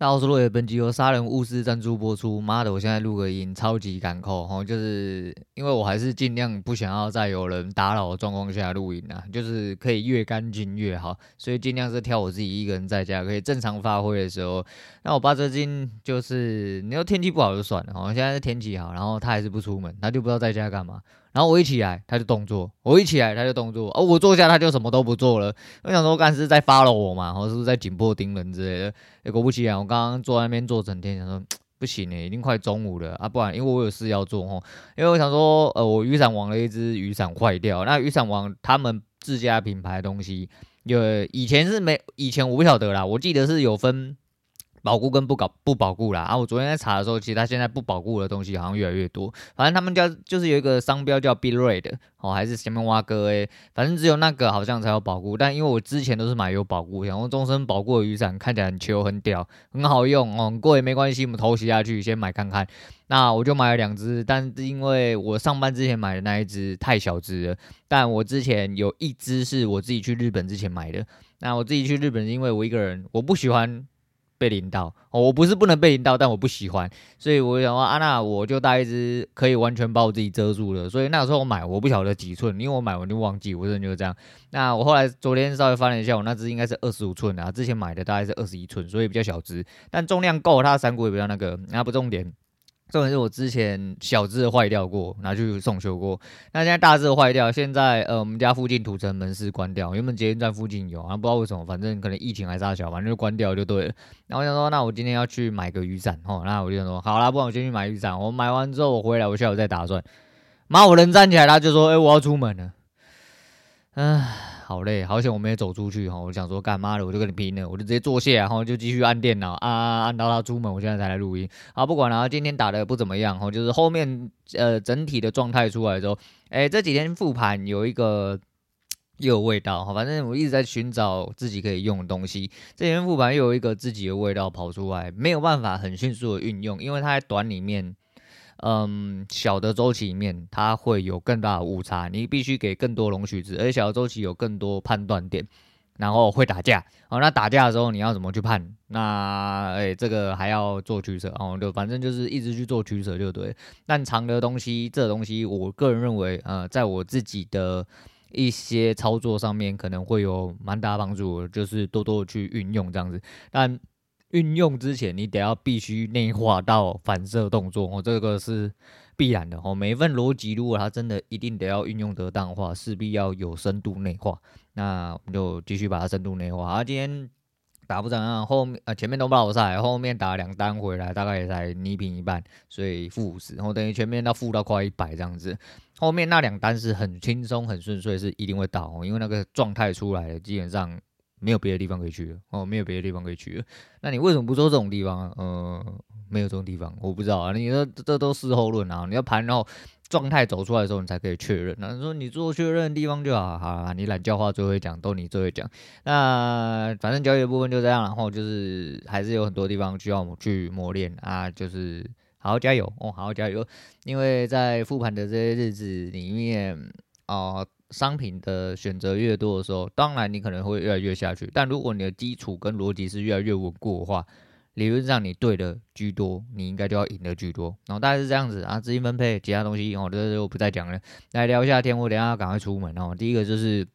那我说，本集由杀人巫师赞助播出。妈的，我现在录个音，超级赶扣哈，就是因为我还是尽量不想要在有人打扰的状况下录音啊，就是可以越干净越好，所以尽量是挑我自己一个人在家可以正常发挥的时候。那我爸最近就是，你说天气不好就算了，哦，现在是天气好，然后他还是不出门，他就不知道在家干嘛。然后我一起来，他就动作；我一起来，他就动作。哦，我坐下，他就什么都不做了。我想说，干是在 follow 我嘛，或者是在紧迫盯人之类的。欸，果不其然，我刚刚坐在那边坐整天，想说不行诶，已经快中午了啊，不然因为我有事要做哦。因为我想说，呃，我雨伞王的一支雨伞坏掉。那雨伞王他们自家品牌的东西，有以前是没，以前我不晓得啦，我记得是有分。保固跟不搞不保固啦啊！我昨天在查的时候，其实它现在不保固的东西好像越来越多。反正他们家就是有一个商标叫 Bitrate 哦，还是前面挖哥诶，反正只有那个好像才有保固。但因为我之前都是买有保固，然后终身保固的雨伞看起来很球很屌，很好用哦，很贵也没关系，我们偷袭下去先买看看。那我就买了两只，但是因为我上班之前买的那一只太小只了，但我之前有一只是我自己去日本之前买的。那我自己去日本是因为我一个人，我不喜欢。被淋到哦，我不是不能被淋到，但我不喜欢，所以我想说，啊，那我就带一只可以完全把我自己遮住的。所以那个时候我买，我不晓得几寸，因为我买完就忘记，我真的就是这样。那我后来昨天稍微翻了一下，我那只应该是二十五寸啊，之前买的大概是二十一寸，所以比较小只，但重量够，它的伞骨也比较那个，那不重点。重点是我之前小只的坏掉过，拿去送修过。那现在大只的坏掉，现在呃我们家附近土城门市关掉，原本捷运站附近有，啊不知道为什么，反正可能疫情还是大小，反正就关掉就对了。然后我想说，那我今天要去买个雨伞哦，那我就想说，好啦，不然我先去买雨伞。我买完之后我回来，我下午再打算。妈，我人站起来，他就说，哎、我要出门了。唉。好累，好险我没有走出去哈！我想说干嘛的，我就跟你拼了，我就直接坐下，然后就继续按电脑啊，按到他出门，我现在才来录音。好，不管了，今天打的不怎么样哈，就是后面呃整体的状态出来之后，哎，这几天复盘有一个又有味道哈，反正我一直在寻找自己可以用的东西。这几天复盘又有一个自己的味道跑出来，没有办法很迅速的运用，因为它在短里面。嗯，小的周期里面，它会有更大的误差，你必须给更多容许值，而且小的周期有更多判断点，然后会打架。哦，那打架的时候你要怎么去判？那哎、这个还要做取舍哦，就反正就是一直去做取舍就对。但长的东西，这东西我个人认为，呃，在我自己的一些操作上面可能会有蛮大帮助，就是多多的去运用这样子。但运用之前，你得要必须内化到反射动作哦，这个是必然的哦。每一份逻辑，如果它真的一定得要运用得当的话，势必要有深度内化。那我们就继续把它深度内化。啊，今天打不怎样，后面呃前面都不好赛，后面打两单回来，大概也才泥平一半，所以负五十，然后等于前面到负到快一百这样子。后面那两单是很轻松很顺遂，是一定会到哦，因为那个状态出来了，基本上。没有别的地方可以去了哦，没有别的地方可以去了。那你为什么不说这种地方？嗯、呃，没有这种地方，我不知道啊。你说这，都事后论啊，你要盘然后状态走出来的时候，你才可以确认。那你说你做确认的地方就好，好啊。你懒教话最会讲，都你最会讲。那反正交易的部分就这样，然后就是还是有很多地方需要我们去磨练啊，就是好好加油哦，好好加油。因为在复盘的这些日子里面啊。呃商品的选择越多的时候，当然你可能会越来越下去。但如果你的基础跟逻辑是越来越稳固的话，理论上你对的居多，你应该就要赢的居多。然后大概是这样子啊，资金分配其他东西哦，这就不再讲了。来聊一下天，我等下赶快出门哦。第一个就是。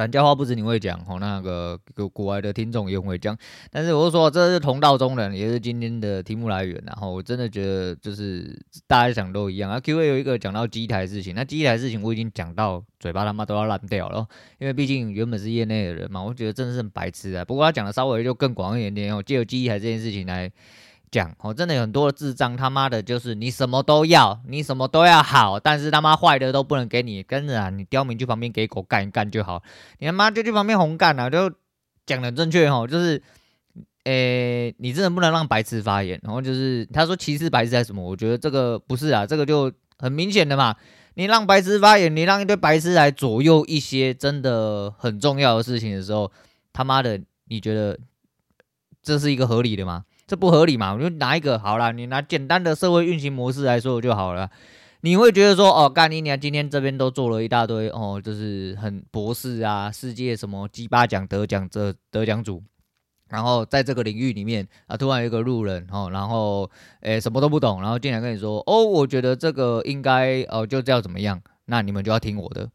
懒叫话不止你会讲哦，那个国国外的听众也会讲，但是我就说这是同道中人，也是今天的题目来源。然后我真的觉得就是大家想都一样啊。Q&A 有一个讲到机台事情，那机台事情我已经讲到嘴巴他妈都要烂掉了，因为毕竟原本是业内的人嘛，我觉得真的是很白痴啊。不过他讲的稍微就更广一点点哦，借由机台这件事情来。讲哦，真的有很多的智障，他妈的，就是你什么都要，你什么都要好，但是他妈坏的都不能给你，跟着啊，你刁民去旁边给狗干一干就好，你他妈就去旁边红干啊，就讲的正确哦，就是，诶、你真的不能让白痴发言，然后就是他说歧视白痴还是什么，我觉得这个不是啊，这个就很明显的嘛，你让白痴发言，你让一堆白痴来左右一些真的很重要的事情的时候，他妈的，你觉得这是一个合理的吗？这不合理嘛？我就拿一个好了，你拿简单的社会运行模式来说就好了。你会觉得说，哦，干你娘，今天这边都做了一大堆，哦，就是很博士啊，世界什么鸡巴奖得奖者得奖组，然后在这个领域里面啊，突然有一个路人哦，然后诶什么都不懂，然后进来跟你说哦，我觉得这个应该哦就这样怎么样，那你们就要听我的。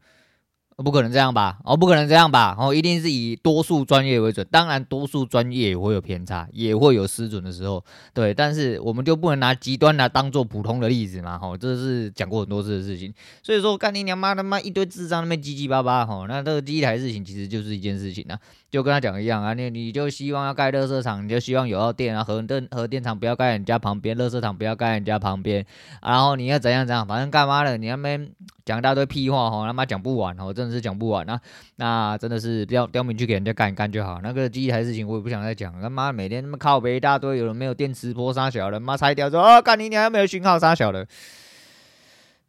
不可能这样吧？哦，不可能这样吧？哦，一定是以多数专业为准。当然，多数专业也会有偏差，也会有失准的时候。对，但是我们就不能拿极端来当做普通的例子嘛？吼，这是讲过很多次的事情。所以说，干你娘妈他妈一堆智障那边叽叽巴巴，吼，那这个第一台事情其实就是一件事情啊，就跟他讲一样啊，你你就希望要盖垃圾场，你就希望有要电啊，核电核电厂不要盖人家旁边，垃圾场不要盖人家旁边，然后你要怎样怎样，反正干嘛的，你那边。讲一大堆屁话哈，他妈讲不完吼，真的是讲不完那！那真的是刁刁民去给人家干一干就好。那个机台事情我也不想再讲，他妈每天他妈靠北一大堆，有人没有电磁波杀小的，妈拆掉说哦，干你娘还没有讯号杀小的，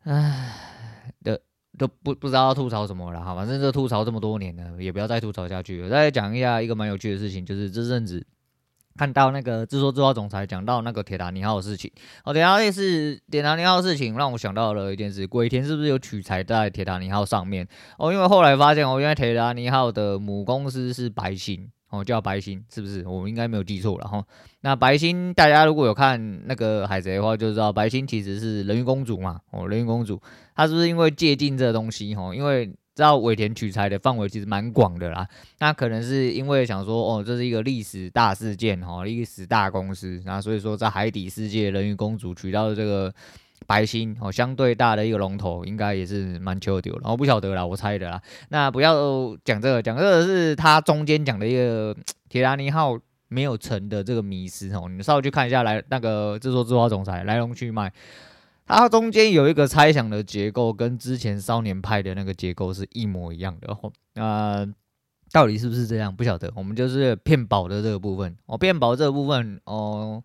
唉，都都不不知道要吐槽什么了哈，反正就吐槽这么多年了，也不要再吐槽下去了。再讲一下一个蛮有趣的事情，就是这阵子。看到那个自作自话总裁讲到那个铁达尼号的事情，哦，铁达尼是铁达尼号的事情，让我想到了一件事，鬼田是不是有取材在铁达尼号上面？哦，因为后来发现哦，原来铁达尼号的母公司是白星，哦，叫白星，是不是？我应该没有记错了哈。那白星大家如果有看那个海贼的话，就知道白星其实是人鱼公主嘛，哦，人鱼公主，她是不是因为借镜这东西？哈，因为。知道尾田取材的范围其实蛮广的啦，那可能是因为想说，哦，这是一个历史大事件哈，历史大公司，那所以说在海底世界，人鱼公主取到的这个白星哦，相对大的一个龙头，应该也是蛮求丢的，我不晓得啦，我猜的啦。那不要讲这个，讲这个是他中间讲的一个 铁达尼号没有沉的这个迷思哦，你们稍微去看一下来那个自说自话总裁来龙去脉。它中间有一个猜想的结构，跟之前少年派的那个结构是一模一样的。哦，呃，到底是不是这样？不晓得。我们就是骗保的这个部分。哦，骗保这个部分，哦，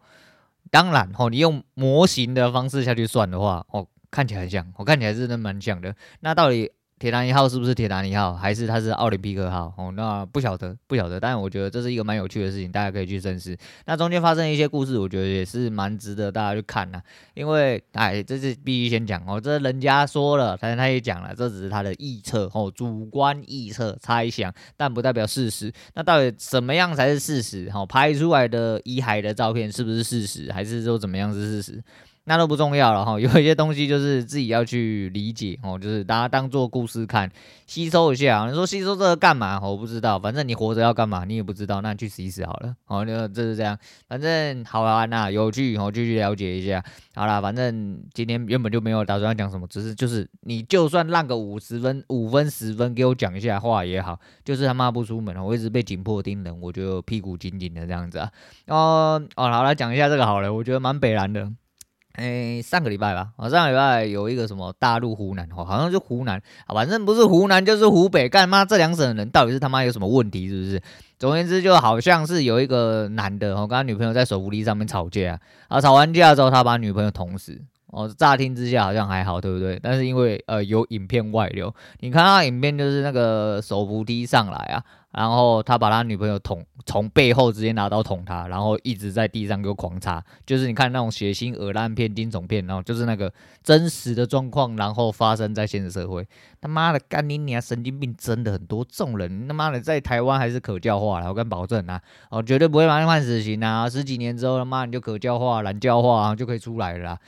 当然，哦，你用模型的方式下去算的话，哦，看起来像，我看起来真的蛮像的。那到底？铁达尼号是不是铁达尼号，还是它是奥林匹克号？哦，那不晓得，不晓得。但是我觉得这是一个蛮有趣的事情，大家可以去深思。那中间发生一些故事，我觉得也是蛮值得大家去看的。因为，哎，这是必须先讲哦，这人家说了，但是他也讲了，这只是他的臆测哦，主观臆测、猜想，但不代表事实。那到底什么样才是事实？哦，拍出来的遗骸的照片是不是事实，还是说怎么样是事实？那都不重要了哈，有一些东西就是自己要去理解哦，就是大家当做故事看，吸收一下。你说吸收这个干嘛？我不知道，反正你活着要干嘛，你也不知道，那你去死一死好了。哦，那这是这样，反正好玩呐，有趣哦，继续了解一下。好啦，反正今天原本就没有打算要讲什么，只是就是你就算烂个五十分、五分、十分，给我讲一下话也好，就是他妈不出门，我一直被紧迫盯人，我就屁股紧紧的这样子啊。哦哦，好来讲一下这个好了，我觉得蛮北蓝的。哎、上个礼拜吧，我上个礼拜有一个什么大陆湖南，哦，好像是湖南，反正不是湖南就是湖北，干嘛这两省的人到底是他妈有什么问题，是不是？总而言之，就好像是有一个男的，哦，跟他女朋友在手扶梯上面吵架，啊，吵完架之后，他把女朋友捅死，哦，乍听之下好像还好，对不对？但是因为呃有影片外流，你看他影片就是那个手扶梯上来啊。然后他把他女朋友捅，从背后直接拿刀捅他，然后一直在地上给我狂插，就是你看那种血腥、恶烂片、惊悚片，然后就是那个真实的状况，然后发生在现实社会。他妈的，干你娘！神经病真的很多，这种人他妈的在台湾还是可教化了，我敢保证啊，哦，绝对不会把你判死刑啊！十几年之后他妈你就可教化、懒教化，然后就可以出来了。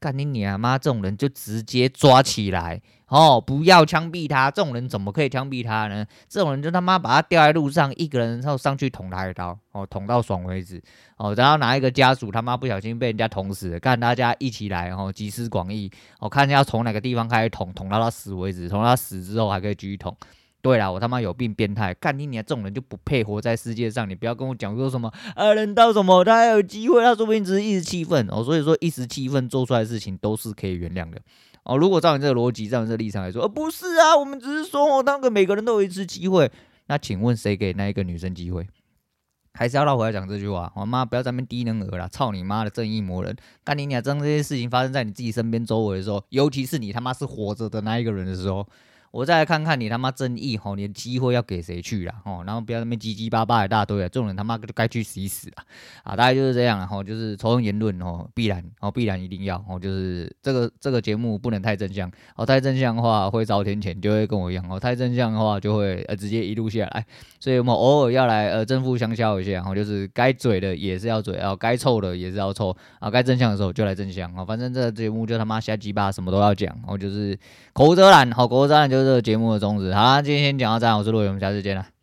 干你娘妈！这种人就直接抓起来。哦，不要枪毙他！这种人怎么可以枪毙他呢？这种人就他妈把他吊在路上，一个人然后上去捅他一刀，哦，捅到爽为止。哦，然后拿一个家属他妈不小心被人家捅死了，看大家一起来，哦，集思广益，哦，看一下从哪个地方开始捅，捅到他死为止，捅到他死之后还可以继续捅。对了，我他妈有病变态，干你娘！这种人就不配活在世界上。你不要跟我讲说什么啊，人到什么他还有机会，他说不定只是一时气愤哦。所以说一时气愤做出来的事情都是可以原谅的。哦，如果照你这个逻辑，照你这个立场来说，呃，不是啊，我们只是说哦，当个每个人都有一次机会。那请问谁给那一个女生机会？还是要绕回来讲这句话？我妈不要在那边低能儿了，操你妈的正义魔人！干你娘！当这些事情发生在你自己身边周围的时候，尤其是你他妈是活着的那一个人的时候，我再来看看你他妈争议吼，你的机会要给谁去啦？吼，然后不要那边叽叽巴巴一大堆啊，这种人他妈就该去死一死啊！啊，大概就是这样吼，就是仇恨言论吼，必然哦，必然一定要哦，就是这个这个节目不能太正向哦，太正向的话会遭天谴，就会跟我一样哦，太正向的话就会呃直接一路下来，所以我们偶尔要来呃正负相消一下然后，就是该嘴的也是要嘴，然后该臭的也是要臭啊，该正向的时候就来正向哦，反正这个节目就他妈瞎鸡巴什么都要讲哦，就是口无遮拦，好口无遮拦就是这个节目的宗旨。好啦，今天先讲到这，我是陆伟，我们下次见了。